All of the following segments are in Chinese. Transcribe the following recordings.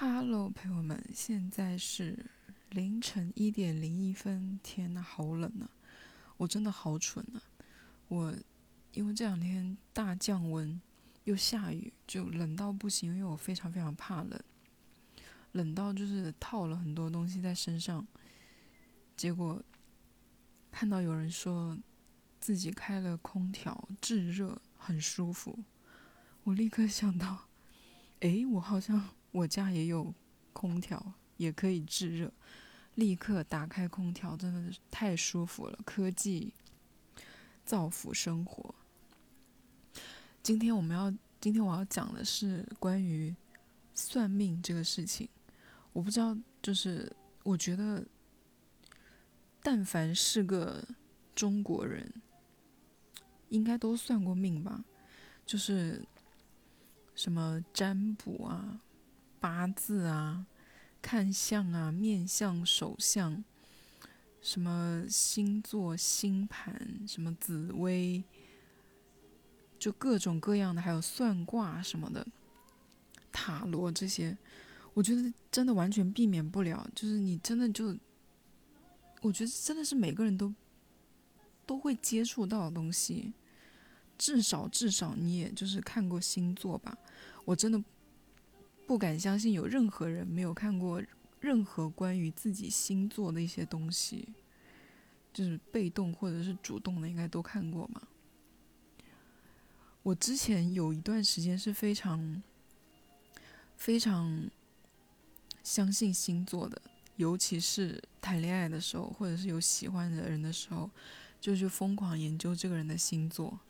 Hello，朋友们，现在是凌晨一点零一分。天呐，好冷啊！我真的好蠢啊！我因为这两天大降温，又下雨，就冷到不行。因为我非常非常怕冷，冷到就是套了很多东西在身上。结果看到有人说自己开了空调制热很舒服，我立刻想到，诶，我好像。我家也有空调，也可以制热。立刻打开空调，真的是太舒服了。科技造福生活。今天我们要，今天我要讲的是关于算命这个事情。我不知道，就是我觉得，但凡是个中国人，应该都算过命吧？就是什么占卜啊。八字啊，看相啊，面相、手相，什么星座、星盘，什么紫薇，就各种各样的，还有算卦什么的，塔罗这些，我觉得真的完全避免不了。就是你真的就，我觉得真的是每个人都都会接触到的东西，至少至少你也就是看过星座吧？我真的。不敢相信有任何人没有看过任何关于自己星座的一些东西，就是被动或者是主动的，应该都看过嘛。我之前有一段时间是非常非常相信星座的，尤其是谈恋爱的时候，或者是有喜欢的人的时候，就去疯狂研究这个人的星座。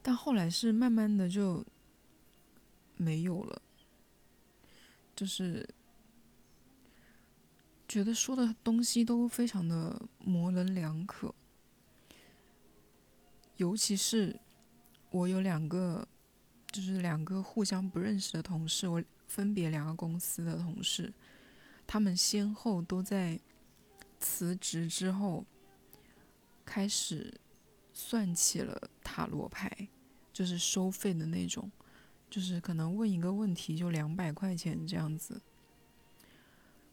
但后来是慢慢的就。没有了，就是觉得说的东西都非常的模棱两可，尤其是我有两个，就是两个互相不认识的同事，我分别两个公司的同事，他们先后都在辞职之后开始算起了塔罗牌，就是收费的那种。就是可能问一个问题就两百块钱这样子，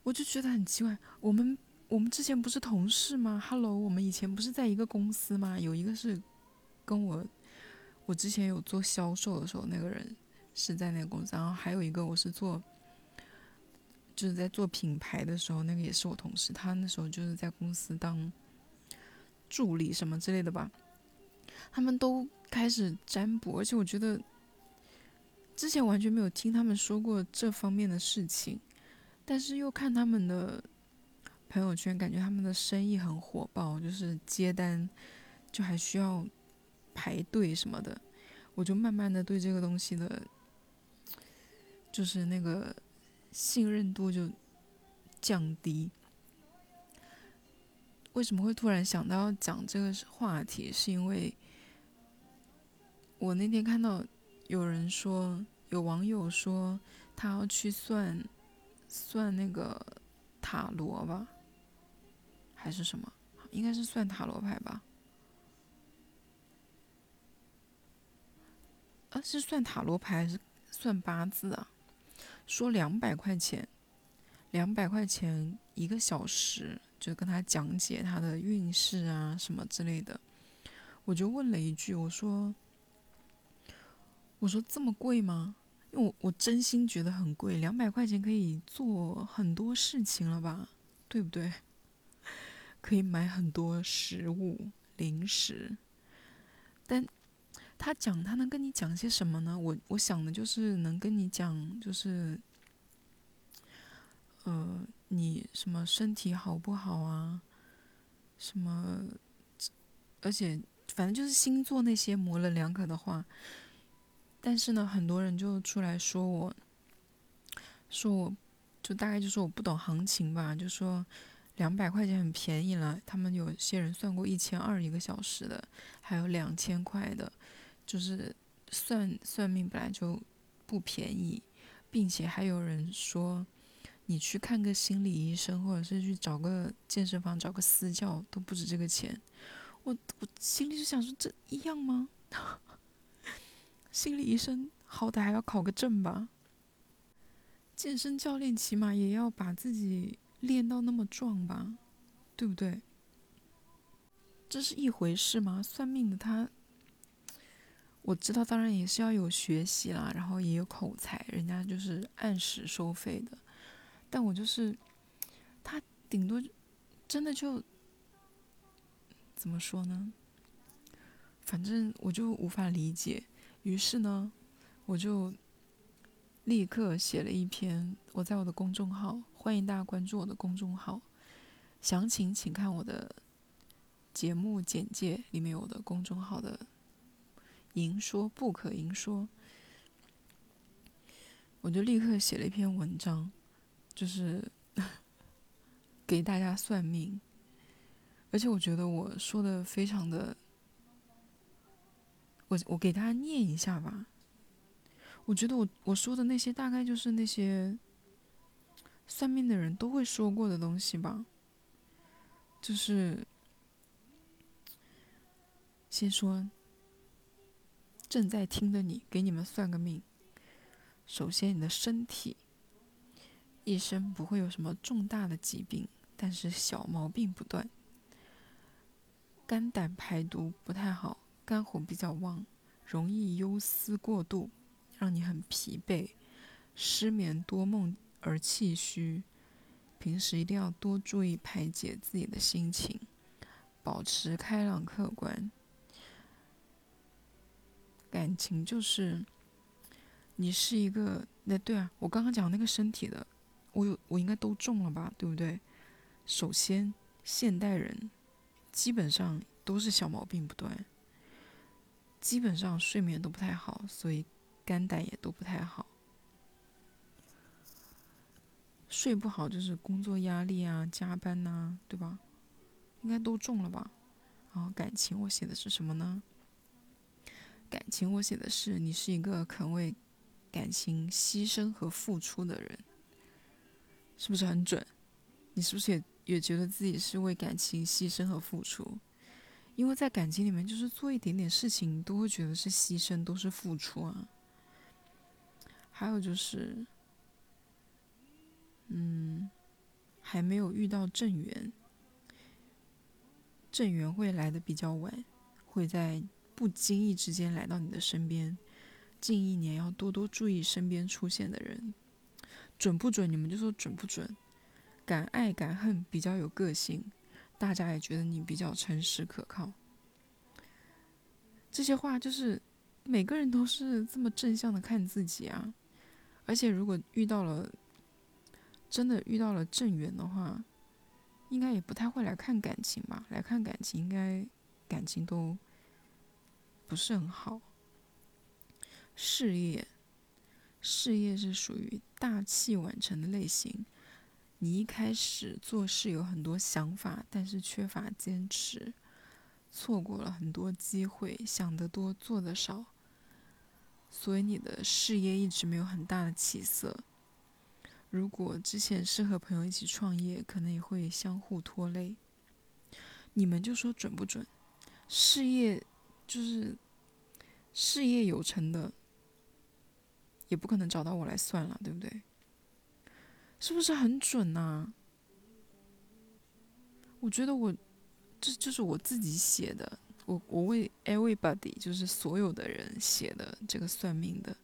我就觉得很奇怪。我们我们之前不是同事吗？Hello，我们以前不是在一个公司吗？有一个是跟我，我之前有做销售的时候，那个人是在那个公司，然后还有一个我是做，就是在做品牌的时候，那个也是我同事，他那时候就是在公司当助理什么之类的吧。他们都开始占卜，而且我觉得。之前完全没有听他们说过这方面的事情，但是又看他们的朋友圈，感觉他们的生意很火爆，就是接单就还需要排队什么的，我就慢慢的对这个东西的，就是那个信任度就降低。为什么会突然想到要讲这个话题？是因为我那天看到。有人说，有网友说他要去算，算那个塔罗吧，还是什么？应该是算塔罗牌吧？啊，是算塔罗牌还是算八字啊？说两百块钱，两百块钱一个小时，就跟他讲解他的运势啊什么之类的。我就问了一句，我说。我说这么贵吗？因为我我真心觉得很贵，两百块钱可以做很多事情了吧，对不对？可以买很多食物、零食。但他讲他能跟你讲些什么呢？我我想的就是能跟你讲，就是呃，你什么身体好不好啊？什么？而且反正就是星座那些模棱两可的话。但是呢，很多人就出来说我，说我，就大概就说我不懂行情吧，就说两百块钱很便宜了。他们有些人算过一千二一个小时的，还有两千块的，就是算算命本来就不便宜，并且还有人说，你去看个心理医生，或者是去找个健身房找个私教都不止这个钱。我我心里就想说，这一样吗？心理医生好歹还要考个证吧，健身教练起码也要把自己练到那么壮吧，对不对？这是一回事吗？算命的他，我知道，当然也是要有学习啦，然后也有口才，人家就是按时收费的。但我就是，他顶多真的就怎么说呢？反正我就无法理解。于是呢，我就立刻写了一篇，我在我的公众号，欢迎大家关注我的公众号，详情请看我的。节目简介里面有的公众号的“淫说不可淫说”，我就立刻写了一篇文章，就是 给大家算命。而且我觉得我说的非常的，我我给大家念一下吧。我觉得我我说的那些大概就是那些算命的人都会说过的东西吧，就是。先说，正在听的你，给你们算个命。首先，你的身体一生不会有什么重大的疾病，但是小毛病不断。肝胆排毒不太好，肝火比较旺，容易忧思过度，让你很疲惫，失眠多梦而气虚。平时一定要多注意排解自己的心情，保持开朗客观。感情就是，你是一个那对啊，我刚刚讲那个身体的，我有我应该都中了吧，对不对？首先，现代人基本上都是小毛病不断，基本上睡眠都不太好，所以肝胆也都不太好。睡不好就是工作压力啊，加班呐，对吧？应该都中了吧？然后感情我写的是什么呢？感情，我写的是你是一个肯为感情牺牲和付出的人，是不是很准？你是不是也也觉得自己是为感情牺牲和付出？因为在感情里面，就是做一点点事情都会觉得是牺牲，都是付出啊。还有就是，嗯，还没有遇到正缘，正缘会来的比较晚，会在。不经意之间来到你的身边，近一年要多多注意身边出现的人，准不准？你们就说准不准？敢爱敢恨，比较有个性，大家也觉得你比较诚实可靠。这些话就是每个人都是这么正向的看自己啊。而且如果遇到了真的遇到了正缘的话，应该也不太会来看感情吧？来看感情，应该感情都。不是很好。事业，事业是属于大器晚成的类型。你一开始做事有很多想法，但是缺乏坚持，错过了很多机会。想得多，做得少，所以你的事业一直没有很大的起色。如果之前是和朋友一起创业，可能也会相互拖累。你们就说准不准？事业。就是事业有成的，也不可能找到我来算了，对不对？是不是很准呐？我觉得我这就是我自己写的，我我为 everybody 就是所有的人写的这个算命的。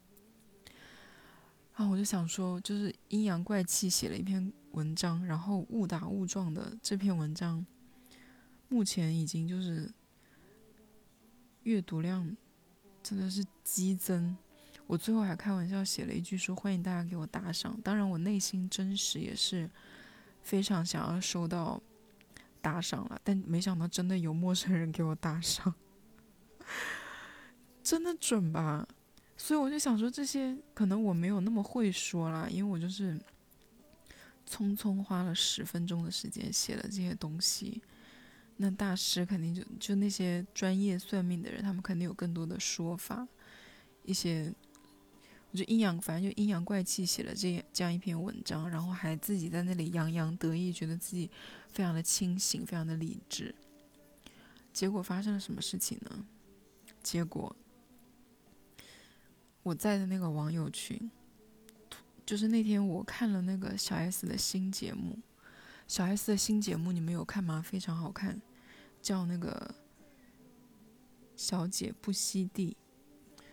然后我就想说，就是阴阳怪气写了一篇文章，然后误打误撞的这篇文章，目前已经就是。阅读量真的是激增，我最后还开玩笑写了一句说欢迎大家给我打赏。当然，我内心真实也是非常想要收到打赏了，但没想到真的有陌生人给我打赏，真的准吧？所以我就想说，这些可能我没有那么会说啦，因为我就是匆匆花了十分钟的时间写了这些东西。那大师肯定就就那些专业算命的人，他们肯定有更多的说法，一些，就阴阳，反正就阴阳怪气写了这这样一篇文章，然后还自己在那里洋洋得意，觉得自己非常的清醒，非常的理智。结果发生了什么事情呢？结果我在的那个网友群，就是那天我看了那个小 S 的新节目，小 S 的新节目你们有看吗？非常好看，叫那个小姐不吸地，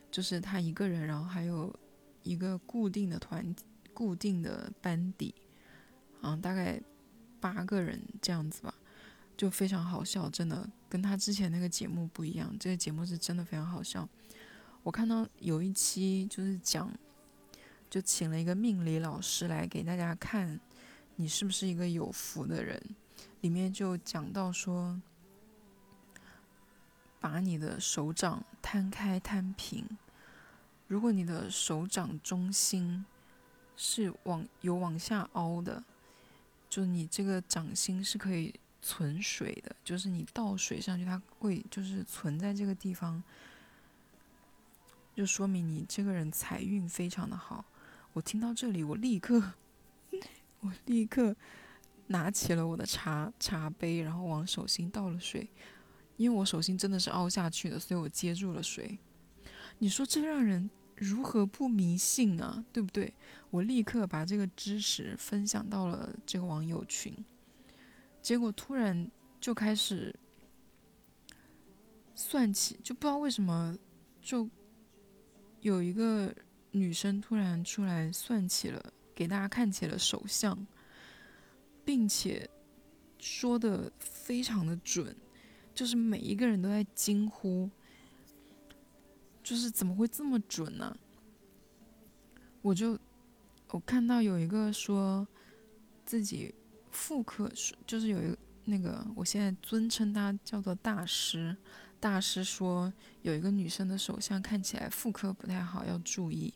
就是她一个人，然后还有一个固定的团、固定的班底，啊，大概八个人这样子吧，就非常好笑，真的跟他之前那个节目不一样，这个节目是真的非常好笑。我看到有一期就是讲。就请了一个命理老师来给大家看，你是不是一个有福的人？里面就讲到说，把你的手掌摊开摊平，如果你的手掌中心是往有往下凹的，就你这个掌心是可以存水的，就是你倒水上去，它会就是存在这个地方，就说明你这个人财运非常的好。我听到这里，我立刻，我立刻拿起了我的茶茶杯，然后往手心倒了水，因为我手心真的是凹下去的，所以我接住了水。你说这让人如何不迷信啊？对不对？我立刻把这个知识分享到了这个网友群，结果突然就开始算起，就不知道为什么就有一个。女生突然出来算起了，给大家看起了手相，并且说的非常的准，就是每一个人都在惊呼，就是怎么会这么准呢？我就我看到有一个说自己妇科，就是有一个那个，我现在尊称他叫做大师。大师说有一个女生的手相看起来妇科不太好，要注意。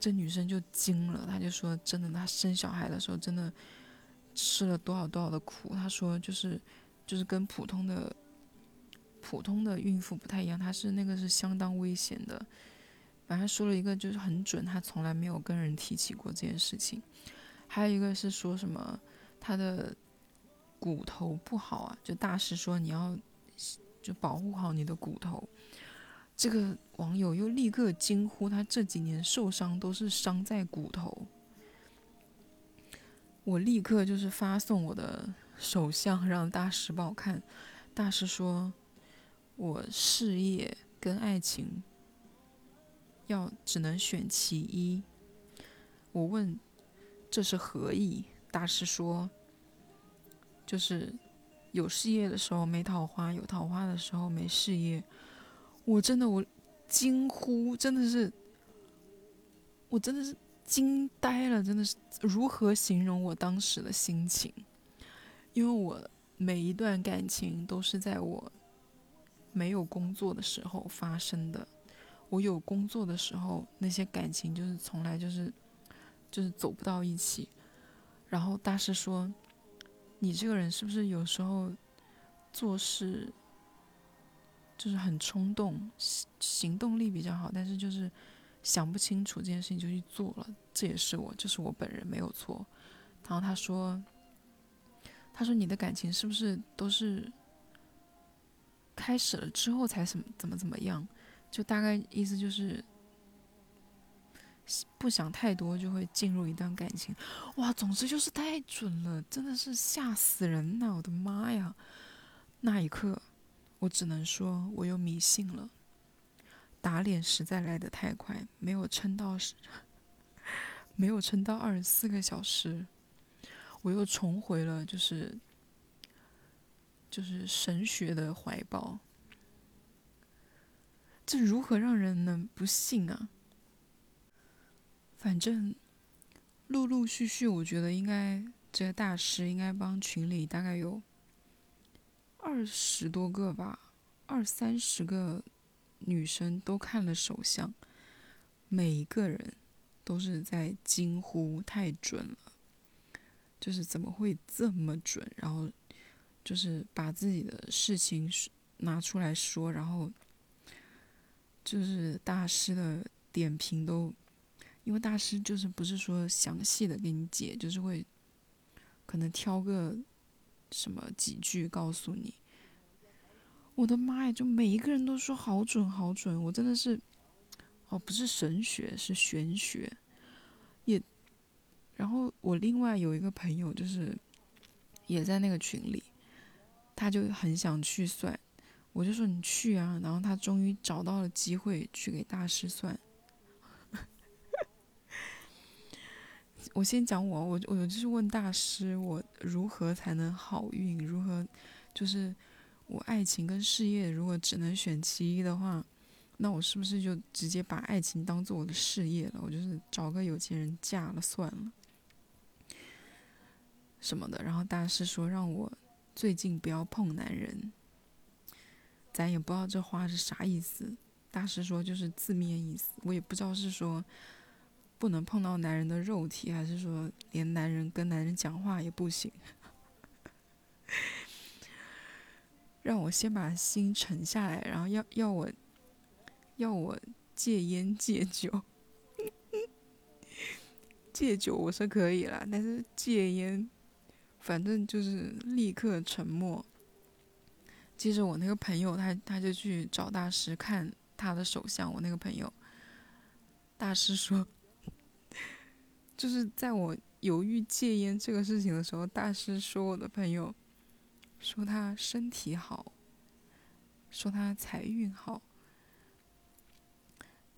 这女生就惊了，她就说：“真的，她生小孩的时候真的吃了多少多少的苦。”她说：“就是就是跟普通的普通的孕妇不太一样，她是那个是相当危险的。”反正说了一个就是很准，她从来没有跟人提起过这件事情。还有一个是说什么她的骨头不好啊，就大师说你要。就保护好你的骨头。这个网友又立刻惊呼：“他这几年受伤都是伤在骨头。”我立刻就是发送我的手相让大师帮我看。大师说：“我事业跟爱情要只能选其一。”我问：“这是何意？”大师说：“就是。”有事业的时候没桃花，有桃花的时候没事业。我真的我惊呼，真的是，我真的是惊呆了，真的是如何形容我当时的心情？因为我每一段感情都是在我没有工作的时候发生的，我有工作的时候，那些感情就是从来就是就是走不到一起。然后大师说。你这个人是不是有时候做事就是很冲动，行动力比较好，但是就是想不清楚这件事情就去做了，这也是我，就是我本人没有错。然后他说，他说你的感情是不是都是开始了之后才什么怎么怎么样？就大概意思就是。不想太多就会进入一段感情，哇，总之就是太准了，真的是吓死人呐！我的妈呀，那一刻我只能说我又迷信了，打脸实在来得太快，没有撑到，没有撑到二十四个小时，我又重回了就是就是神学的怀抱，这如何让人能不信啊？反正陆陆续续，我觉得应该这个大师应该帮群里大概有二十多个吧，二三十个女生都看了手相，每一个人都是在惊呼太准了，就是怎么会这么准？然后就是把自己的事情拿出来说，然后就是大师的点评都。因为大师就是不是说详细的给你解，就是会可能挑个什么几句告诉你。我的妈呀！就每一个人都说好准好准，我真的是哦，不是神学是玄学，也然后我另外有一个朋友，就是也在那个群里，他就很想去算，我就说你去啊。然后他终于找到了机会去给大师算。我先讲我，我我就是问大师，我如何才能好运？如何就是我爱情跟事业如果只能选其一的话，那我是不是就直接把爱情当做我的事业了？我就是找个有钱人嫁了算了。什么的，然后大师说让我最近不要碰男人，咱也不知道这话是啥意思。大师说就是字面意思，我也不知道是说不能碰到男人的肉体，还是说连男人跟男人讲话也不行。让我先把心沉下来，然后要要我要我戒烟戒酒，戒酒我是可以了，但是戒烟。反正就是立刻沉默。接着我那个朋友，他他就去找大师看他的手相。我那个朋友，大师说，就是在我犹豫戒烟这个事情的时候，大师说我的朋友，说他身体好，说他财运好，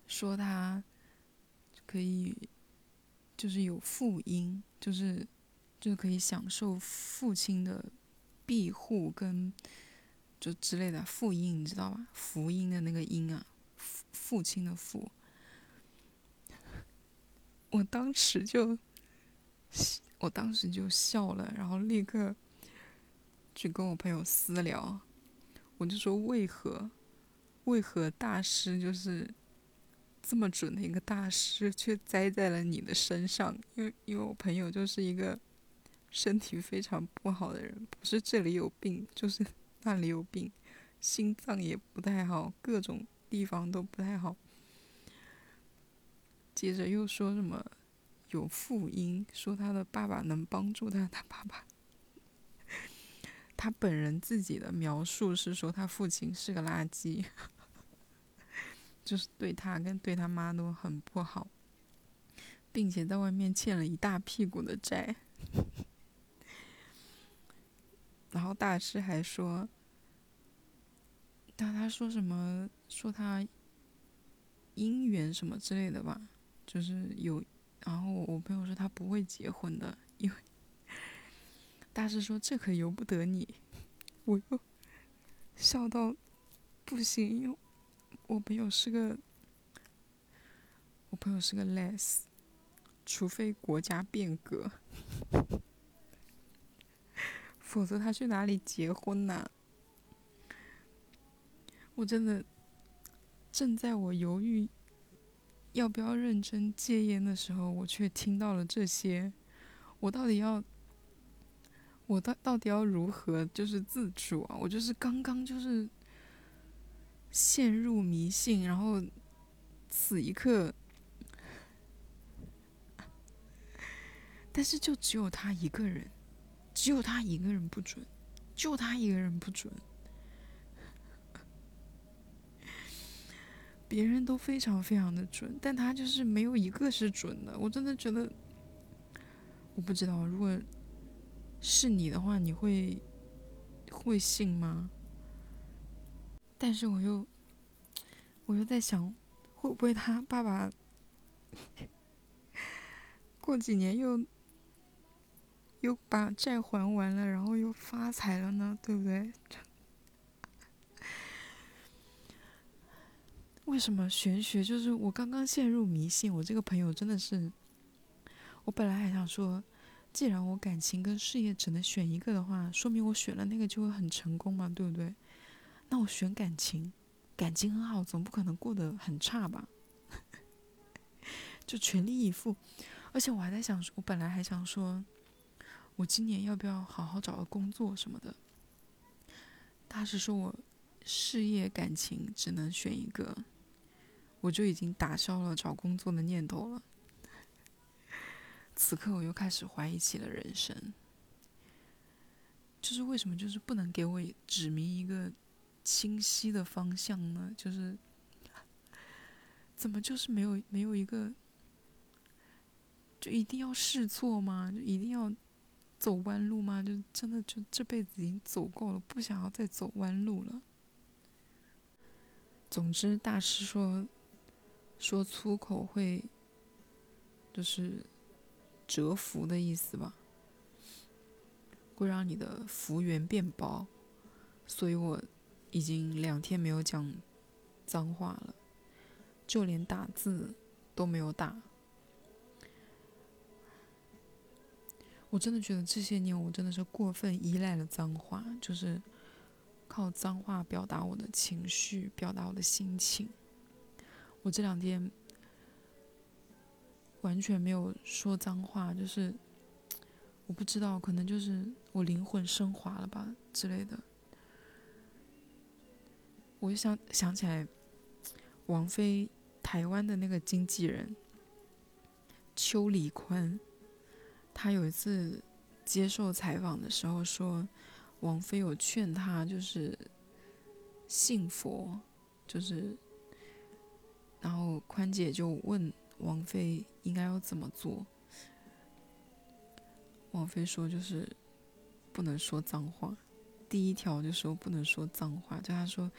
说他可以，就是有福音，就是。就可以享受父亲的庇护跟就之类的福音，你知道吧？福音的那个音啊，父父亲的父。我当时就，我当时就笑了，然后立刻去跟我朋友私聊，我就说为何，为何大师就是这么准的一个大师，却栽在了你的身上？因为因为我朋友就是一个。身体非常不好的人，不是这里有病，就是 那里有病，心脏也不太好，各种地方都不太好。接着又说什么有父婴，说他的爸爸能帮助他，他爸爸，他本人自己的描述是说他父亲是个垃圾，就是对他跟对他妈都很不好，并且在外面欠了一大屁股的债。然后大师还说，他他说什么？说他姻缘什么之类的吧，就是有。然后我朋友说他不会结婚的，因为大师说这可由不得你。我又笑到不行，因为我朋友是个，我朋友是个 less，除非国家变革。否则他去哪里结婚呢？我真的正在我犹豫要不要认真戒烟的时候，我却听到了这些。我到底要，我到到底要如何就是自主啊？我就是刚刚就是陷入迷信，然后此一刻，但是就只有他一个人。只有他一个人不准，就他一个人不准，别人都非常非常的准，但他就是没有一个是准的。我真的觉得，我不知道，如果是你的话，你会会信吗？但是我又，我又在想，会不会他爸爸过几年又？又把债还完了，然后又发财了呢，对不对？为什么玄学就是我刚刚陷入迷信？我这个朋友真的是，我本来还想说，既然我感情跟事业只能选一个的话，说明我选了那个就会很成功嘛，对不对？那我选感情，感情很好，总不可能过得很差吧？就全力以赴，而且我还在想，我本来还想说。我今年要不要好好找个工作什么的？他是说我事业感情只能选一个，我就已经打消了找工作的念头了。此刻我又开始怀疑起了人生，就是为什么就是不能给我指明一个清晰的方向呢？就是怎么就是没有没有一个？就一定要试错吗？就一定要走弯路吗？就真的就这辈子已经走够了，不想要再走弯路了。总之，大师说，说粗口会，就是折福的意思吧，会让你的福缘变薄，所以我已经两天没有讲脏话了，就连打字都没有打。我真的觉得这些年我真的是过分依赖了脏话，就是。靠脏话表达我的情绪，表达我的心情。我这两天完全没有说脏话，就是我不知道，可能就是我灵魂升华了吧之类的。我就想想起来，王菲台湾的那个经纪人邱礼宽，他有一次接受采访的时候说。王菲有劝他，就是信佛，就是，然后宽姐就问王菲应该要怎么做。王菲说就是不能说脏话，第一条就说不能说脏话，就他说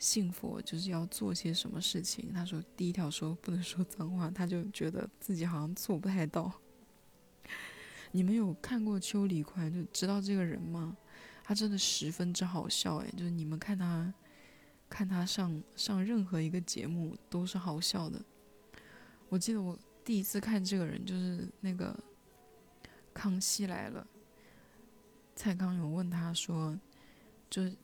信佛就是要做些什么事情，他说第一条说不能说脏话，他就觉得自己好像做不太到。你们有看过邱礼宽就知道这个人吗？他真的十分之好笑哎，就是你们看他，看他上上任何一个节目都是好笑的。我记得我第一次看这个人就是那个《康熙来了》，蔡康永问他说，就是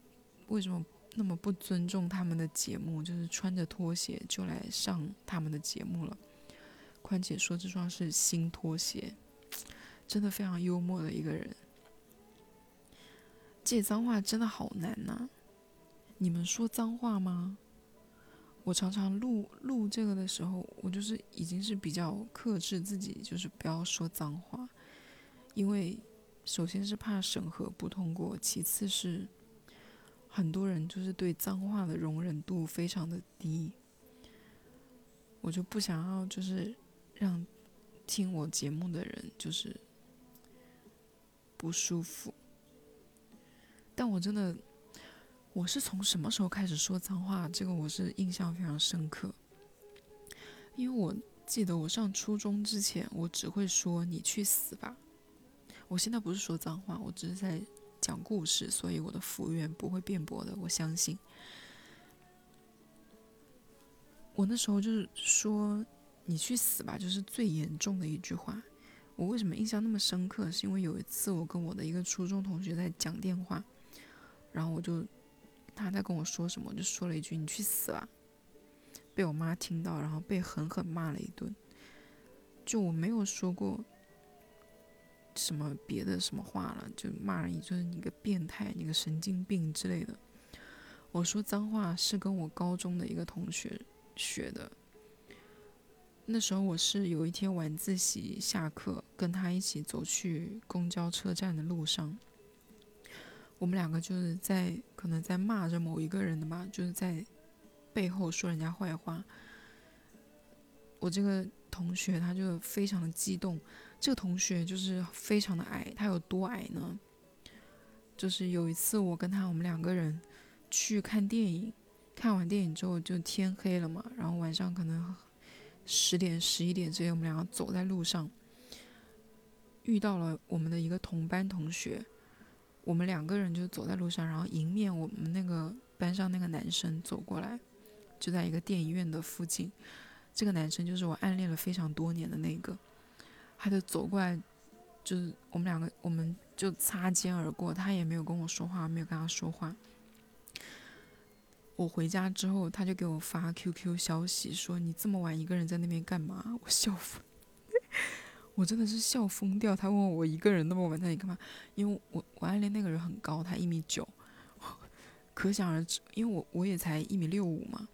为什么那么不尊重他们的节目，就是穿着拖鞋就来上他们的节目了。宽姐说这双是新拖鞋，真的非常幽默的一个人。借脏话真的好难呐！你们说脏话吗？我常常录录这个的时候，我就是已经是比较克制自己，就是不要说脏话，因为首先是怕审核不通过，其次是很多人就是对脏话的容忍度非常的低，我就不想要就是让听我节目的人就是不舒服。但我真的，我是从什么时候开始说脏话？这个我是印象非常深刻。因为我记得我上初中之前，我只会说“你去死吧”。我现在不是说脏话，我只是在讲故事，所以我的福缘不会辩驳的，我相信。我那时候就是说“你去死吧”，就是最严重的一句话。我为什么印象那么深刻？是因为有一次我跟我的一个初中同学在讲电话。然后我就，他在跟我说什么，就说了一句“你去死吧”，被我妈听到，然后被狠狠骂了一顿。就我没有说过什么别的什么话了，就骂人就是你个变态，你个神经病之类的。我说脏话是跟我高中的一个同学学的。那时候我是有一天晚自习下课，跟他一起走去公交车站的路上。我们两个就是在可能在骂着某一个人的吧，就是在背后说人家坏话。我这个同学他就非常的激动，这个同学就是非常的矮，他有多矮呢？就是有一次我跟他我们两个人去看电影，看完电影之后就天黑了嘛，然后晚上可能十点十一点之间，我们两个走在路上，遇到了我们的一个同班同学。我们两个人就走在路上，然后迎面我们那个班上那个男生走过来，就在一个电影院的附近。这个男生就是我暗恋了非常多年的那个，他就走过来，就是我们两个，我们就擦肩而过，他也没有跟我说话，没有跟他说话。我回家之后，他就给我发 QQ 消息说：“你这么晚一个人在那边干嘛？”我笑疯。我真的是笑疯掉。他问我一个人那么晚在那里干嘛？因为我我暗恋那个人很高，他一米九，可想而知。因为我我也才一米六五嘛，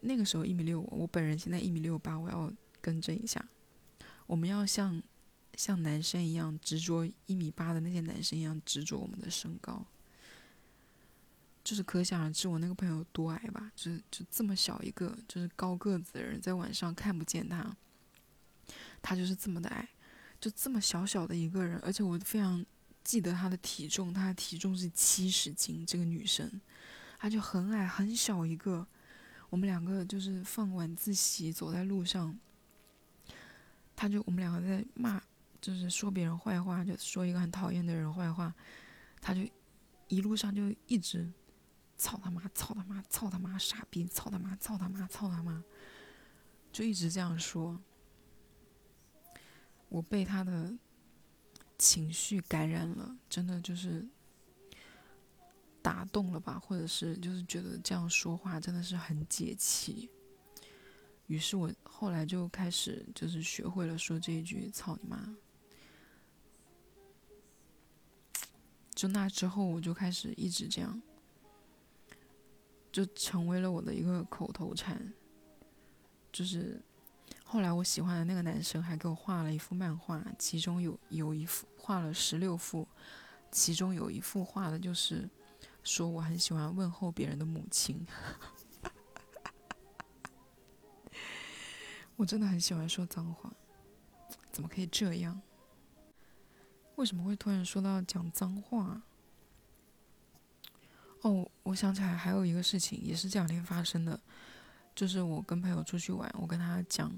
那个时候一米六五，我本人现在一米六八，我要更正一下。我们要像像男生一样执着一米八的那些男生一样执着我们的身高，就是可想而知我那个朋友多矮吧？就是就这么小一个，就是高个子的人，在晚上看不见他。他就是这么的矮，就这么小小的一个人，而且我非常记得他的体重，他的体重是七十斤，这个女生，她就很矮很小一个。我们两个就是放晚自习走在路上，他就我们两个在骂，就是说别人坏话，就说一个很讨厌的人坏话，他就一路上就一直操他妈，操他妈，操他妈，傻逼，操他妈，操他妈，操他妈，就一直这样说。我被他的情绪感染了，真的就是。打动了吧，或者是就是觉得这样说话真的是很解气。于是我后来就开始就是学会了说这一句“操你妈”。就那之后，我就开始一直这样，就成为了我的一个口头禅。就是后来我喜欢的那个男生还给我画了一幅漫画，其中有有一幅画了十六幅，其中有一幅画的就是。说我很喜欢问候别人的母亲，我真的很喜欢说脏话，怎么可以这样？为什么会突然说到讲脏话？哦，我想起来还有一个事情，也是这两天发生的，就是我跟朋友出去玩，我跟他讲，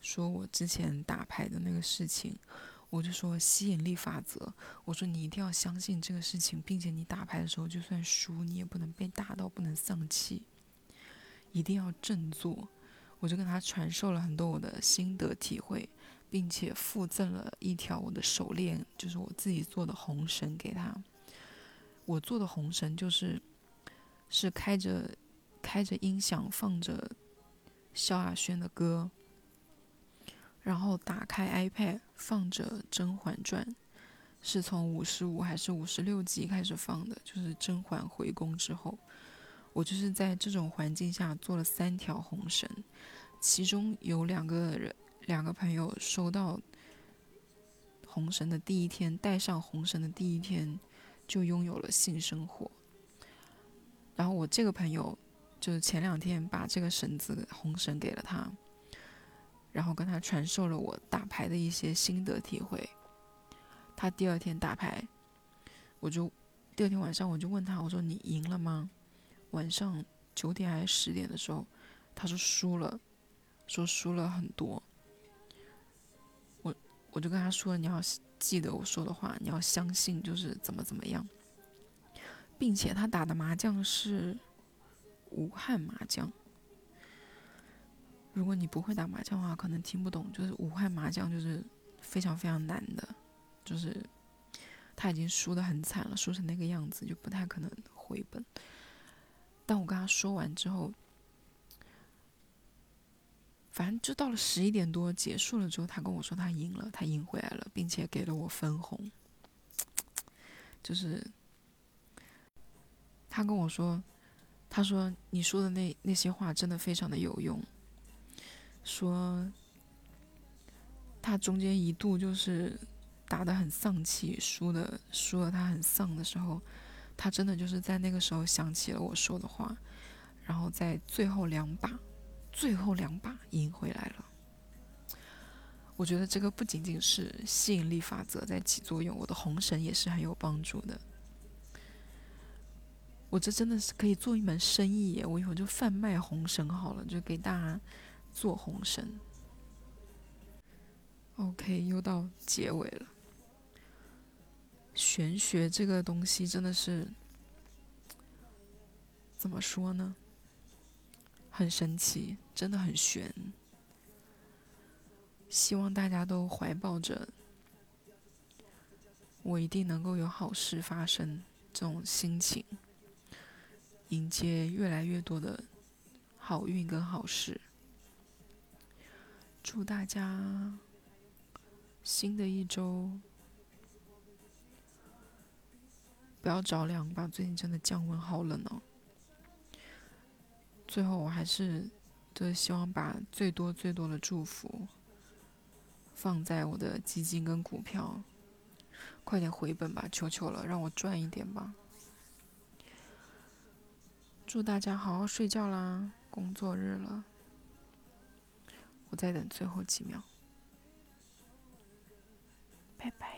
说我之前打牌的那个事情。我就说吸引力法则，我说你一定要相信这个事情，并且你打牌的时候就算输，你也不能被打到，不能丧气，一定要振作。我就跟他传授了很多我的心得体会，并且附赠了一条我的手链，就是我自己做的红绳给他。我做的红绳就是是开着开着音响放着萧亚轩的歌。然后打开 iPad，放着《甄嬛传》，是从五十五还是五十六集开始放的？就是甄嬛回宫之后，我就是在这种环境下做了三条红绳，其中有两个人，两个朋友收到红绳的第一天，戴上红绳的第一天，就拥有了性生活。然后我这个朋友，就是前两天把这个绳子红绳给了他。然后跟他传授了我打牌的一些心得体会。他第二天打牌，我就第二天晚上我就问他，我说你赢了吗？晚上九点还是十点的时候，他说输了，说输了很多。我我就跟他说，你要记得我说的话，你要相信就是怎么怎么样，并且他打的麻将是武汉麻将。如果你不会打麻将的话，可能听不懂。就是武汉麻将就是非常非常难的，就是他已经输得很惨了，输成那个样子就不太可能回本。但我跟他说完之后，反正就到了十一点多结束了之后，他跟我说他赢了，他赢回来了，并且给了我分红。就是他跟我说，他说你说的那那些话真的非常的有用。说，他中间一度就是打得很丧气，输的输了他很丧的时候，他真的就是在那个时候想起了我说的话，然后在最后两把，最后两把赢回来了。我觉得这个不仅仅是吸引力法则在起作用，我的红绳也是很有帮助的。我这真的是可以做一门生意耶！我以后就贩卖红绳好了，就给大家。做红绳，OK，又到结尾了。玄学这个东西真的是怎么说呢？很神奇，真的很玄。希望大家都怀抱着“我一定能够有好事发生”这种心情，迎接越来越多的好运跟好事。祝大家新的一周不要着凉吧！最近真的降温好冷哦。最后我还是就希望把最多最多的祝福放在我的基金跟股票，快点回本吧，求求了，让我赚一点吧。祝大家好好睡觉啦，工作日了。我再等最后几秒。拜拜。